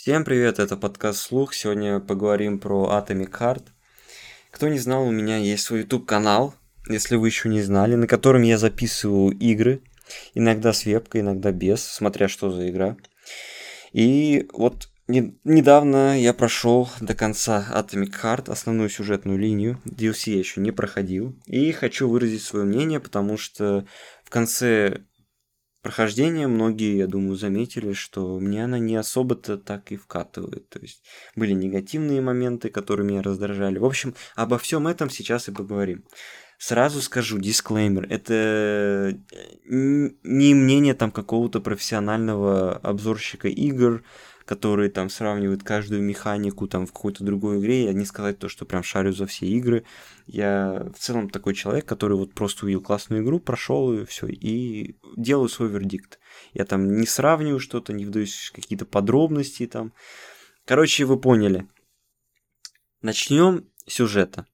Всем привет, это подкаст «Слух». Сегодня поговорим про Atomic Heart. Кто не знал, у меня есть свой YouTube-канал, если вы еще не знали, на котором я записываю игры. Иногда с вебкой, иногда без, смотря что за игра. И вот не, недавно я прошел до конца Atomic Heart, основную сюжетную линию. DLC я еще не проходил. И хочу выразить свое мнение, потому что в конце прохождения многие, я думаю, заметили, что мне она не особо-то так и вкатывает. То есть были негативные моменты, которые меня раздражали. В общем, обо всем этом сейчас и поговорим. Сразу скажу, дисклеймер, это э, не мнение там какого-то профессионального обзорщика игр, который там сравнивает каждую механику там в какой-то другой игре. Я не сказать то, что прям шарю за все игры. Я в целом такой человек, который вот просто увидел классную игру, прошел ее, все, и делаю свой вердикт. Я там не сравниваю что-то, не вдаюсь в какие-то подробности там. Короче, вы поняли. Начнем с сюжета.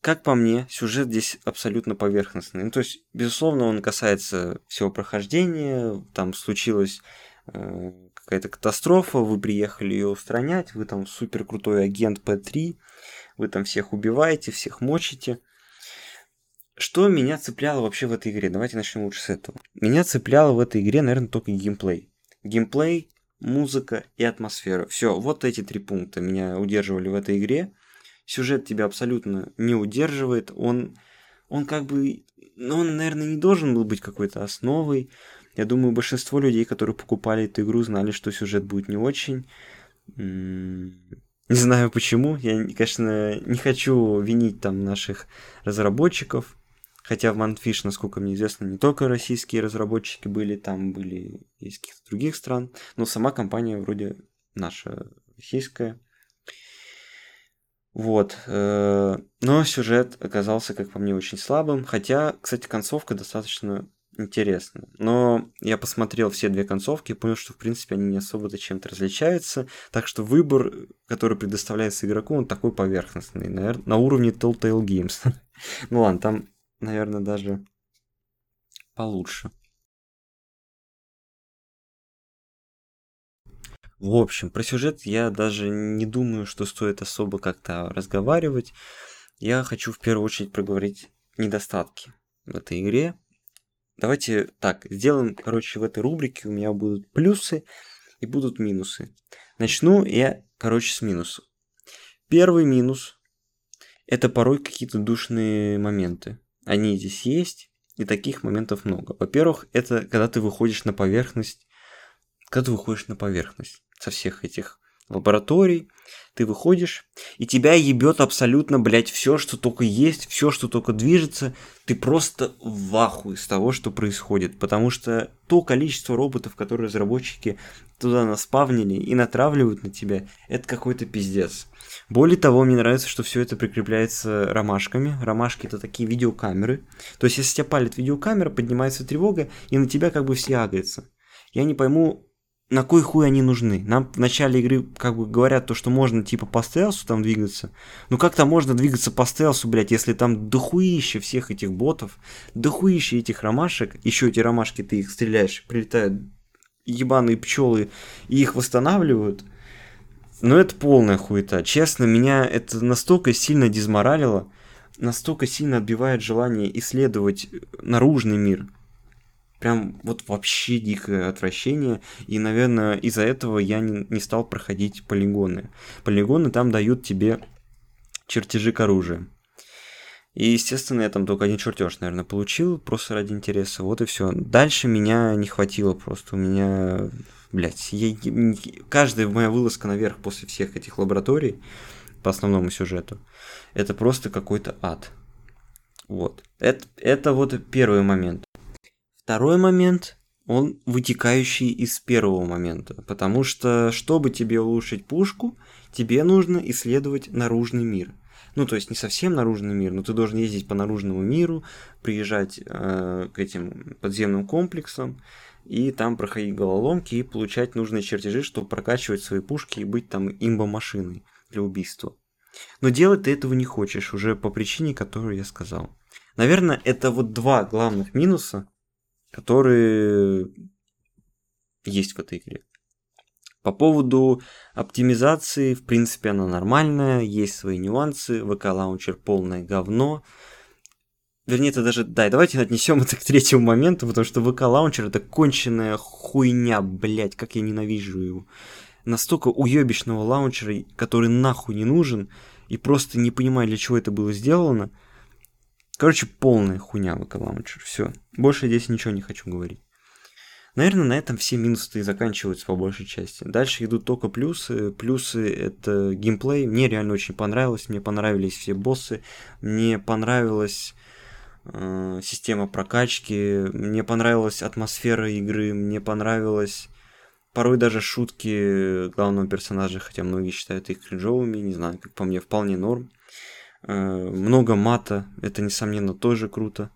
Как по мне, сюжет здесь абсолютно поверхностный. Ну, то есть, безусловно, он касается всего прохождения. Там случилось какая-то катастрофа, вы приехали ее устранять, вы там супер крутой агент П3, вы там всех убиваете, всех мочите. Что меня цепляло вообще в этой игре? Давайте начнем лучше с этого. Меня цепляло в этой игре, наверное, только геймплей. Геймплей, музыка и атмосфера. Все, вот эти три пункта меня удерживали в этой игре. Сюжет тебя абсолютно не удерживает. Он, он как бы... Ну, он, наверное, не должен был быть какой-то основой. Я думаю, большинство людей, которые покупали эту игру, знали, что сюжет будет не очень. Не знаю почему. Я, конечно, не хочу винить там наших разработчиков. Хотя в Manfish, насколько мне известно, не только российские разработчики были, там были из каких-то других стран. Но сама компания вроде наша российская. Вот. Э, но сюжет оказался, как по мне, очень слабым. Хотя, кстати, концовка достаточно интересно. Но я посмотрел все две концовки и понял, что, в принципе, они не особо-то чем-то различаются. Так что выбор, который предоставляется игроку, он такой поверхностный, наверное, на уровне Telltale Games. ну ладно, там, наверное, даже получше. В общем, про сюжет я даже не думаю, что стоит особо как-то разговаривать. Я хочу в первую очередь проговорить недостатки в этой игре, Давайте так, сделаем, короче, в этой рубрике у меня будут плюсы и будут минусы. Начну я, короче, с минусов. Первый минус – это порой какие-то душные моменты. Они здесь есть, и таких моментов много. Во-первых, это когда ты выходишь на поверхность, когда ты выходишь на поверхность со всех этих лабораторий, ты выходишь, и тебя ебет абсолютно, блядь, все, что только есть, все, что только движется, ты просто в ахуе с того, что происходит, потому что то количество роботов, которые разработчики туда наспавнили и натравливают на тебя, это какой-то пиздец. Более того, мне нравится, что все это прикрепляется ромашками. Ромашки это такие видеокамеры. То есть, если тебя палит видеокамера, поднимается тревога, и на тебя как бы все агрятся. Я не пойму, на кой хуй они нужны? Нам в начале игры как бы говорят то, что можно типа по стелсу там двигаться. Ну как то можно двигаться по стелсу, блядь, если там дохуище всех этих ботов, дохуище этих ромашек, еще эти ромашки ты их стреляешь, прилетают ебаные пчелы и их восстанавливают. Но это полная хуета. Честно, меня это настолько сильно дизморалило, настолько сильно отбивает желание исследовать наружный мир, прям вот вообще дикое отвращение. И, наверное, из-за этого я не, не стал проходить полигоны. Полигоны там дают тебе чертежи к оружию. И, естественно, я там только один чертеж, наверное, получил, просто ради интереса. Вот и все. Дальше меня не хватило просто. У меня, блядь, я, каждая моя вылазка наверх после всех этих лабораторий по основному сюжету, это просто какой-то ад. Вот. Это, это вот первый момент. Второй момент, он вытекающий из первого момента, потому что, чтобы тебе улучшить пушку, тебе нужно исследовать наружный мир. Ну, то есть не совсем наружный мир, но ты должен ездить по наружному миру, приезжать э, к этим подземным комплексам, и там проходить головоломки и получать нужные чертежи, чтобы прокачивать свои пушки и быть там имбо-машиной для убийства. Но делать ты этого не хочешь, уже по причине, которую я сказал. Наверное, это вот два главных минуса, которые есть в этой игре. По поводу оптимизации, в принципе, она нормальная, есть свои нюансы. VK Launcher полное говно. Вернее, это даже... Да, давайте отнесем это к третьему моменту, потому что VK Launcher это конченая хуйня, блять, как я ненавижу его. Настолько уебищного лаунчера, который нахуй не нужен, и просто не понимаю, для чего это было сделано. Короче, полная хуйня VK Launcher. Все. Больше здесь ничего не хочу говорить. Наверное, на этом все минусы и заканчиваются по большей части. Дальше идут только плюсы. Плюсы — это геймплей. Мне реально очень понравилось. Мне понравились все боссы. Мне понравилась э, система прокачки. Мне понравилась атмосфера игры. Мне понравилось порой даже шутки главного персонажа, хотя многие считают их кринжовыми, не знаю, как по мне, вполне норм. Много мата, это, несомненно, тоже круто.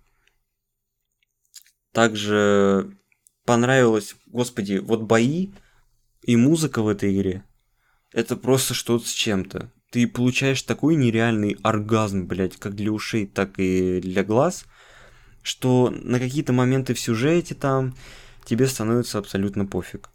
Также понравилось, господи, вот бои и музыка в этой игре, это просто что-то с чем-то. Ты получаешь такой нереальный оргазм, блядь, как для ушей, так и для глаз, что на какие-то моменты в сюжете там тебе становится абсолютно пофиг.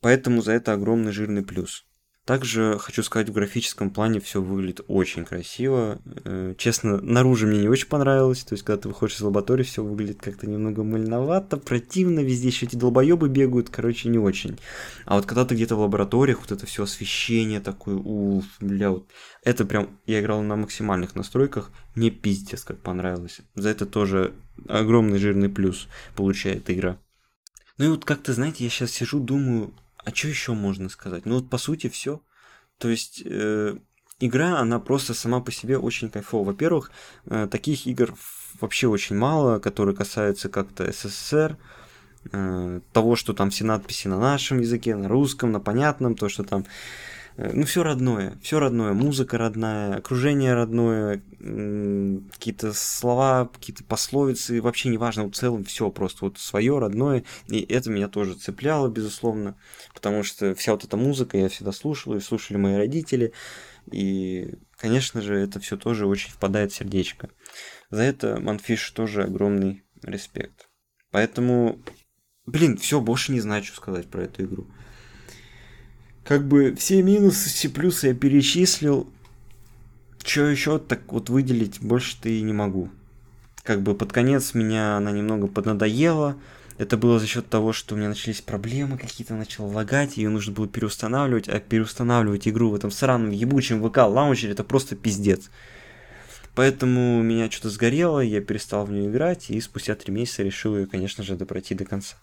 Поэтому за это огромный жирный плюс. Также хочу сказать, в графическом плане все выглядит очень красиво. Э, честно, наружу мне не очень понравилось. То есть, когда ты выходишь из лаборатории, все выглядит как-то немного мыльновато, противно, везде еще эти долбоебы бегают, короче, не очень. А вот когда ты где-то в лабораториях, вот это все освещение такое, уф, бля, вот это прям, я играл на максимальных настройках, мне пиздец как понравилось. За это тоже огромный жирный плюс получает игра. Ну и вот как-то, знаете, я сейчас сижу, думаю, а что еще можно сказать? Ну вот по сути все. То есть э, игра, она просто сама по себе очень кайфовая. Во-первых, э, таких игр вообще очень мало, которые касаются как-то СССР, э, того, что там все надписи на нашем языке, на русском, на понятном, то, что там ну, все родное, все родное, музыка родная, окружение родное, какие-то слова, какие-то пословицы, вообще неважно, в целом все просто вот свое родное, и это меня тоже цепляло, безусловно, потому что вся вот эта музыка я всегда слушал, и слушали мои родители, и, конечно же, это все тоже очень впадает в сердечко. За это Манфиш тоже огромный респект. Поэтому, блин, все, больше не знаю, что сказать про эту игру как бы все минусы, все плюсы я перечислил. Что еще так вот выделить больше-то и не могу. Как бы под конец меня она немного поднадоела. Это было за счет того, что у меня начались проблемы какие-то, начал лагать, ее нужно было переустанавливать, а переустанавливать игру в этом сраном ебучем ВК лаунчере это просто пиздец. Поэтому меня что-то сгорело, я перестал в нее играть, и спустя три месяца решил ее, конечно же, допройти до конца.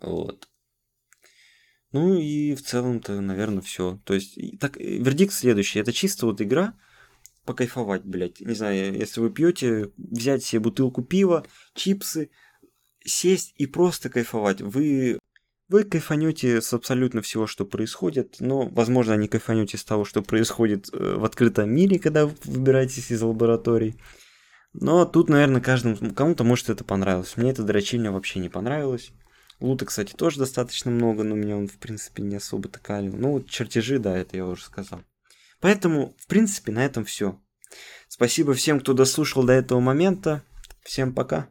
Вот. Ну и в целом-то, наверное, все. То есть, так, вердикт следующий. Это чисто вот игра, покайфовать, блядь. Не знаю, если вы пьете, взять себе бутылку пива, чипсы, сесть и просто кайфовать. Вы, вы кайфанете с абсолютно всего, что происходит, но, возможно, не кайфанете с того, что происходит э, в открытом мире, когда вы выбираетесь из лабораторий. Но тут, наверное, каждому, кому-то может это понравилось. Мне это дрочильня вообще не понравилось. Лута, кстати, тоже достаточно много, но меня он, в принципе, не особо такалил. Ну, вот чертежи, да, это я уже сказал. Поэтому, в принципе, на этом все. Спасибо всем, кто дослушал до этого момента. Всем пока.